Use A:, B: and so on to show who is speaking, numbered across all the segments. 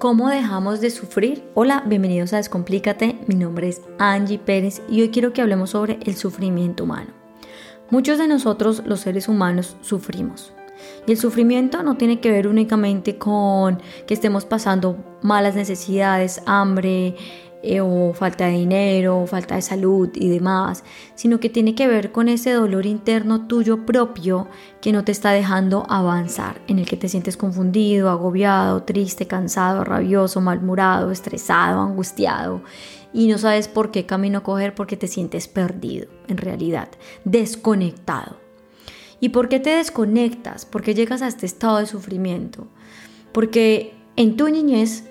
A: ¿Cómo dejamos de sufrir? Hola, bienvenidos a Descomplícate. Mi nombre es Angie Pérez y hoy quiero que hablemos sobre el sufrimiento humano. Muchos de nosotros, los seres humanos, sufrimos. Y el sufrimiento no tiene que ver únicamente con que estemos pasando malas necesidades, hambre, eh, o falta de dinero, falta de salud y demás, sino que tiene que ver con ese dolor interno tuyo propio que no te está dejando avanzar, en el que te sientes confundido, agobiado, triste, cansado, rabioso, malhumorado, estresado, angustiado y no sabes por qué camino coger porque te sientes perdido, en realidad, desconectado. ¿Y por qué te desconectas? ¿Por qué llegas a este estado de sufrimiento? Porque en tu niñez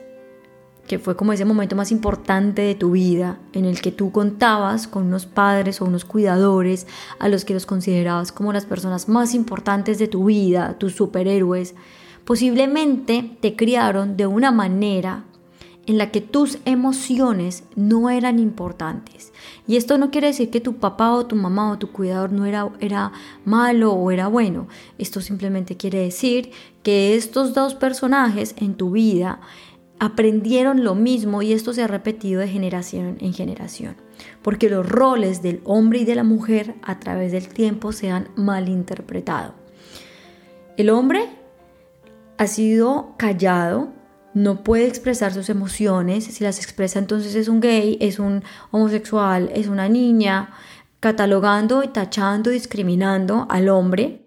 A: que fue como ese momento más importante de tu vida, en el que tú contabas con unos padres o unos cuidadores a los que los considerabas como las personas más importantes de tu vida, tus superhéroes, posiblemente te criaron de una manera en la que tus emociones no eran importantes. Y esto no quiere decir que tu papá o tu mamá o tu cuidador no era, era malo o era bueno. Esto simplemente quiere decir que estos dos personajes en tu vida aprendieron lo mismo y esto se ha repetido de generación en generación, porque los roles del hombre y de la mujer a través del tiempo se han malinterpretado. El hombre ha sido callado, no puede expresar sus emociones, si las expresa entonces es un gay, es un homosexual, es una niña, catalogando y tachando, discriminando al hombre.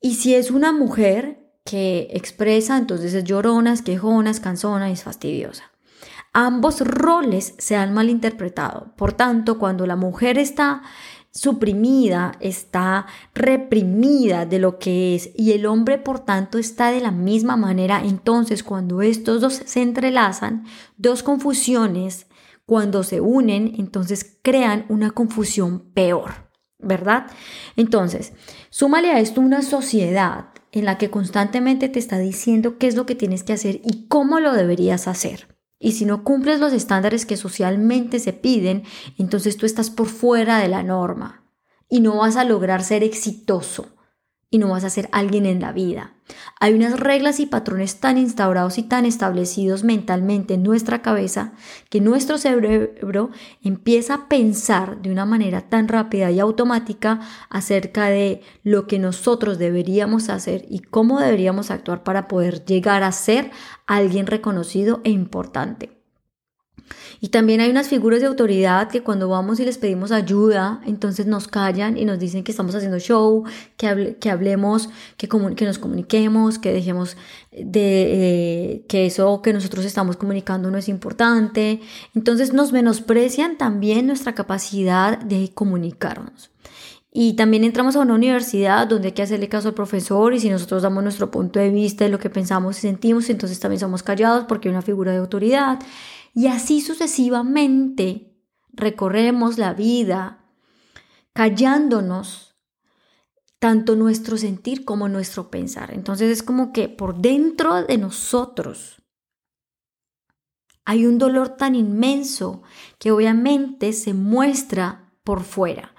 A: Y si es una mujer, que expresa, entonces es llorona, es quejona, es y es fastidiosa. Ambos roles se han malinterpretado. Por tanto, cuando la mujer está suprimida, está reprimida de lo que es y el hombre por tanto está de la misma manera, entonces cuando estos dos se entrelazan, dos confusiones, cuando se unen, entonces crean una confusión peor, ¿verdad? Entonces, súmale a esto una sociedad en la que constantemente te está diciendo qué es lo que tienes que hacer y cómo lo deberías hacer. Y si no cumples los estándares que socialmente se piden, entonces tú estás por fuera de la norma y no vas a lograr ser exitoso y no vas a ser alguien en la vida. Hay unas reglas y patrones tan instaurados y tan establecidos mentalmente en nuestra cabeza que nuestro cerebro empieza a pensar de una manera tan rápida y automática acerca de lo que nosotros deberíamos hacer y cómo deberíamos actuar para poder llegar a ser alguien reconocido e importante. Y también hay unas figuras de autoridad que cuando vamos y les pedimos ayuda, entonces nos callan y nos dicen que estamos haciendo show, que, que hablemos, que, que nos comuniquemos, que dejemos de eh, que eso que nosotros estamos comunicando no es importante. Entonces nos menosprecian también nuestra capacidad de comunicarnos. Y también entramos a una universidad donde hay que hacerle caso al profesor y si nosotros damos nuestro punto de vista de lo que pensamos y sentimos, entonces también somos callados porque hay una figura de autoridad. Y así sucesivamente recorremos la vida callándonos tanto nuestro sentir como nuestro pensar. Entonces es como que por dentro de nosotros hay un dolor tan inmenso que obviamente se muestra por fuera.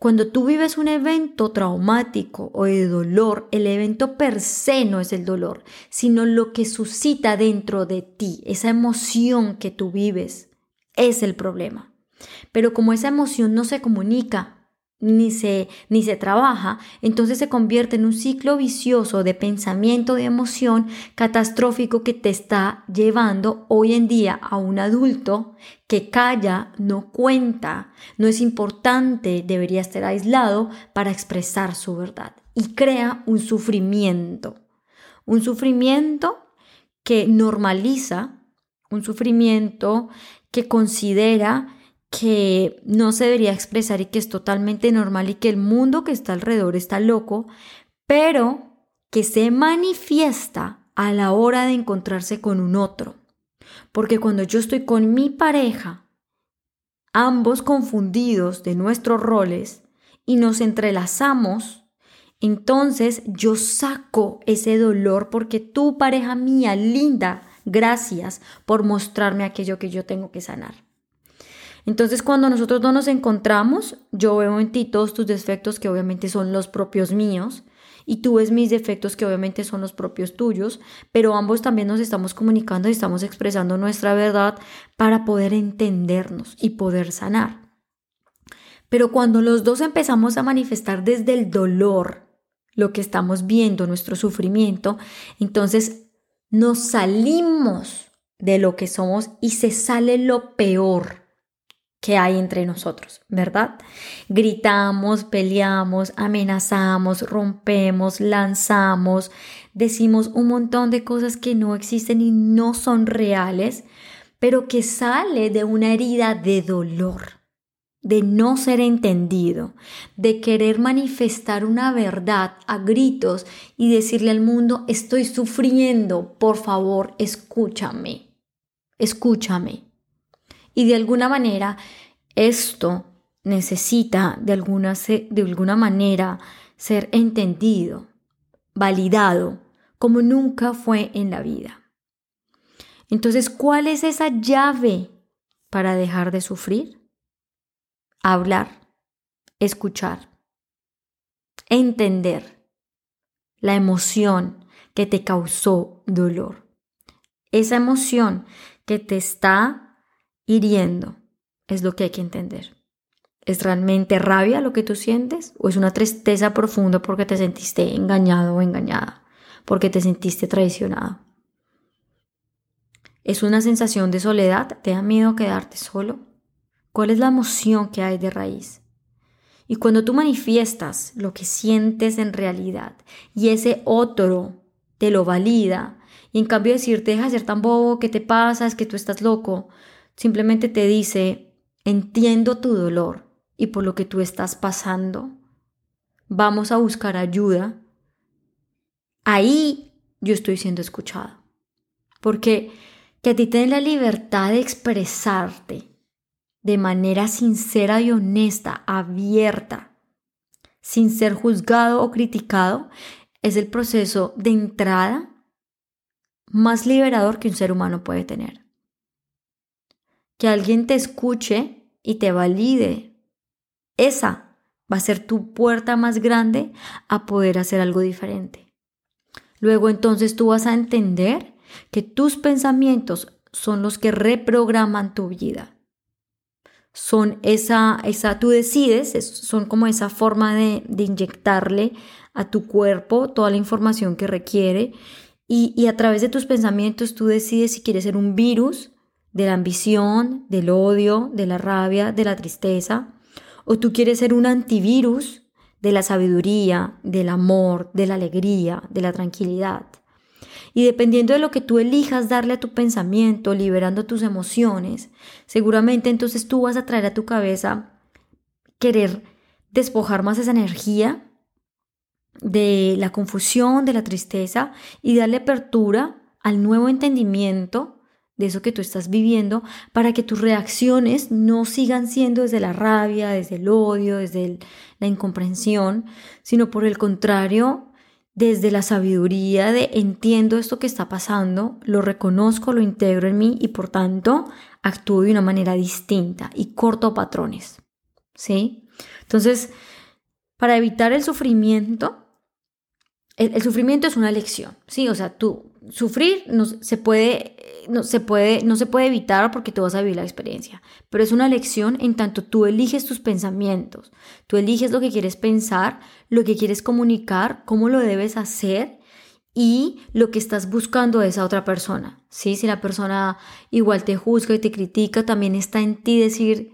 A: Cuando tú vives un evento traumático o de dolor, el evento per se no es el dolor, sino lo que suscita dentro de ti, esa emoción que tú vives, es el problema. Pero como esa emoción no se comunica ni se, ni se trabaja, entonces se convierte en un ciclo vicioso de pensamiento, de emoción catastrófico que te está llevando hoy en día a un adulto que calla, no cuenta, no es importante, debería estar aislado para expresar su verdad y crea un sufrimiento, un sufrimiento que normaliza, un sufrimiento que considera que no se debería expresar y que es totalmente normal y que el mundo que está alrededor está loco, pero que se manifiesta a la hora de encontrarse con un otro. Porque cuando yo estoy con mi pareja, ambos confundidos de nuestros roles y nos entrelazamos, entonces yo saco ese dolor porque tu pareja mía, linda, gracias por mostrarme aquello que yo tengo que sanar. Entonces cuando nosotros no nos encontramos, yo veo en ti todos tus defectos que obviamente son los propios míos y tú ves mis defectos que obviamente son los propios tuyos, pero ambos también nos estamos comunicando y estamos expresando nuestra verdad para poder entendernos y poder sanar. Pero cuando los dos empezamos a manifestar desde el dolor lo que estamos viendo, nuestro sufrimiento, entonces nos salimos de lo que somos y se sale lo peor que hay entre nosotros, ¿verdad? Gritamos, peleamos, amenazamos, rompemos, lanzamos, decimos un montón de cosas que no existen y no son reales, pero que sale de una herida de dolor de no ser entendido, de querer manifestar una verdad a gritos y decirle al mundo, estoy sufriendo, por favor, escúchame, escúchame. Y de alguna manera, esto necesita de alguna, de alguna manera ser entendido, validado, como nunca fue en la vida. Entonces, ¿cuál es esa llave para dejar de sufrir? hablar, escuchar, entender la emoción que te causó dolor. Esa emoción que te está hiriendo es lo que hay que entender. ¿Es realmente rabia lo que tú sientes o es una tristeza profunda porque te sentiste engañado o engañada, porque te sentiste traicionado? ¿Es una sensación de soledad? ¿Te da miedo quedarte solo? ¿Cuál es la emoción que hay de raíz? Y cuando tú manifiestas lo que sientes en realidad y ese otro te lo valida, y en cambio de decirte, deja de ser tan bobo, ¿qué te pasa? Es que tú estás loco, simplemente te dice, entiendo tu dolor y por lo que tú estás pasando, vamos a buscar ayuda. Ahí yo estoy siendo escuchado. Porque que a ti te la libertad de expresarte, de manera sincera y honesta, abierta, sin ser juzgado o criticado, es el proceso de entrada más liberador que un ser humano puede tener. Que alguien te escuche y te valide. Esa va a ser tu puerta más grande a poder hacer algo diferente. Luego entonces tú vas a entender que tus pensamientos son los que reprograman tu vida son esa, esa, tú decides, son como esa forma de, inyectarle a tu cuerpo toda la información que requiere y, y, a través de tus pensamientos tú decides si quieres ser un virus de la ambición, del odio, de la rabia, de la tristeza, o tú quieres ser un antivirus de la sabiduría, del amor, de la alegría, de la tranquilidad. Y dependiendo de lo que tú elijas darle a tu pensamiento, liberando tus emociones, seguramente entonces tú vas a traer a tu cabeza querer despojar más esa energía de la confusión, de la tristeza y darle apertura al nuevo entendimiento de eso que tú estás viviendo para que tus reacciones no sigan siendo desde la rabia, desde el odio, desde la incomprensión, sino por el contrario, desde la sabiduría de entiendo esto que está pasando, lo reconozco, lo integro en mí y por tanto actúo de una manera distinta y corto patrones. ¿Sí? Entonces, para evitar el sufrimiento, el, sufrimiento es una lección, ¿sí? O sea, tú sufrir no se puede no se puede no se puede evitar porque tú vas a vivir la experiencia, pero es una lección en tanto tú eliges tus pensamientos, tú eliges lo que quieres pensar, lo que quieres comunicar, cómo lo debes hacer y lo que estás buscando de esa otra persona. ¿sí? Si la persona igual te juzga y te critica, también está en ti decir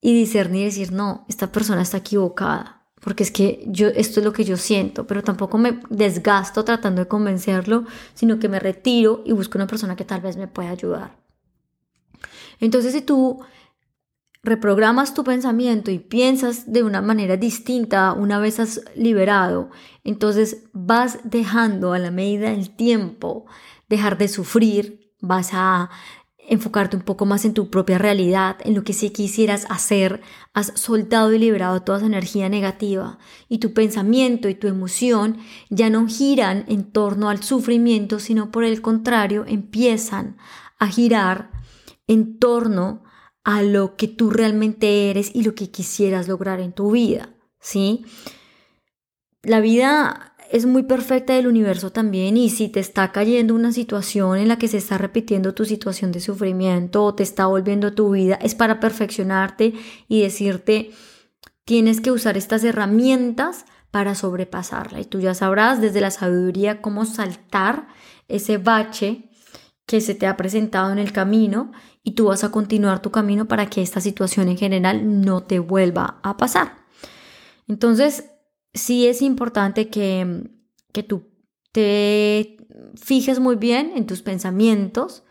A: y discernir y decir, no, esta persona está equivocada porque es que yo esto es lo que yo siento, pero tampoco me desgasto tratando de convencerlo, sino que me retiro y busco una persona que tal vez me pueda ayudar. Entonces, si tú reprogramas tu pensamiento y piensas de una manera distinta una vez has liberado, entonces vas dejando a la medida del tiempo dejar de sufrir, vas a enfocarte un poco más en tu propia realidad, en lo que sí quisieras hacer, has soltado y liberado toda esa energía negativa y tu pensamiento y tu emoción ya no giran en torno al sufrimiento, sino por el contrario empiezan a girar en torno a lo que tú realmente eres y lo que quisieras lograr en tu vida, ¿sí? La vida es muy perfecta del universo también y si te está cayendo una situación en la que se está repitiendo tu situación de sufrimiento o te está volviendo tu vida, es para perfeccionarte y decirte, tienes que usar estas herramientas para sobrepasarla. Y tú ya sabrás desde la sabiduría cómo saltar ese bache que se te ha presentado en el camino y tú vas a continuar tu camino para que esta situación en general no te vuelva a pasar. Entonces, sí es importante que, que tú te fijes muy bien en tus pensamientos,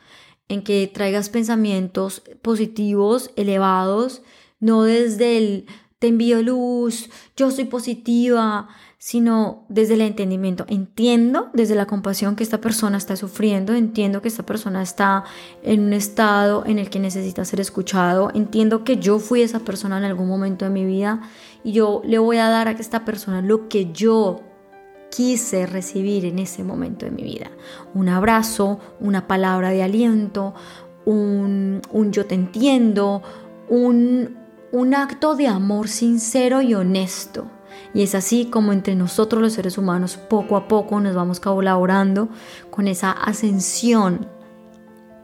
A: en que traigas pensamientos positivos, elevados, no desde el te envío luz, yo soy positiva, sino desde el entendimiento. Entiendo desde la compasión que esta persona está sufriendo, entiendo que esta persona está en un estado en el que necesita ser escuchado, entiendo que yo fui esa persona en algún momento de mi vida y yo le voy a dar a esta persona lo que yo quise recibir en ese momento de mi vida. Un abrazo, una palabra de aliento, un, un yo te entiendo, un, un acto de amor sincero y honesto. Y es así como entre nosotros los seres humanos poco a poco nos vamos colaborando con esa ascensión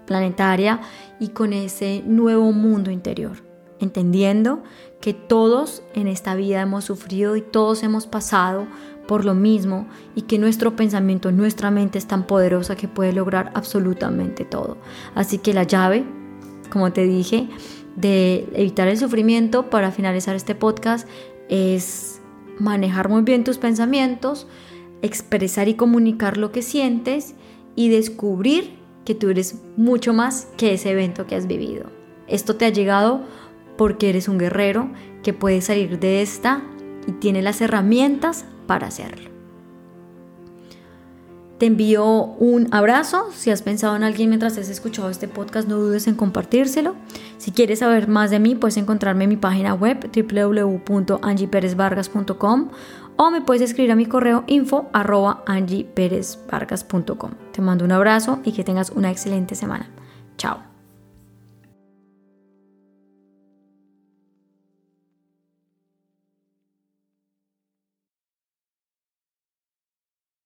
A: planetaria y con ese nuevo mundo interior, entendiendo que todos en esta vida hemos sufrido y todos hemos pasado por lo mismo y que nuestro pensamiento, nuestra mente es tan poderosa que puede lograr absolutamente todo. Así que la llave, como te dije, de evitar el sufrimiento para finalizar este podcast es manejar muy bien tus pensamientos, expresar y comunicar lo que sientes y descubrir que tú eres mucho más que ese evento que has vivido. Esto te ha llegado porque eres un guerrero que puede salir de esta y tiene las herramientas para hacerlo. Te envío un abrazo. Si has pensado en alguien mientras has escuchado este podcast, no dudes en compartírselo. Si quieres saber más de mí, puedes encontrarme en mi página web www.angieperezvargas.com o me puedes escribir a mi correo info. Te mando un abrazo y que tengas una excelente semana. Chao.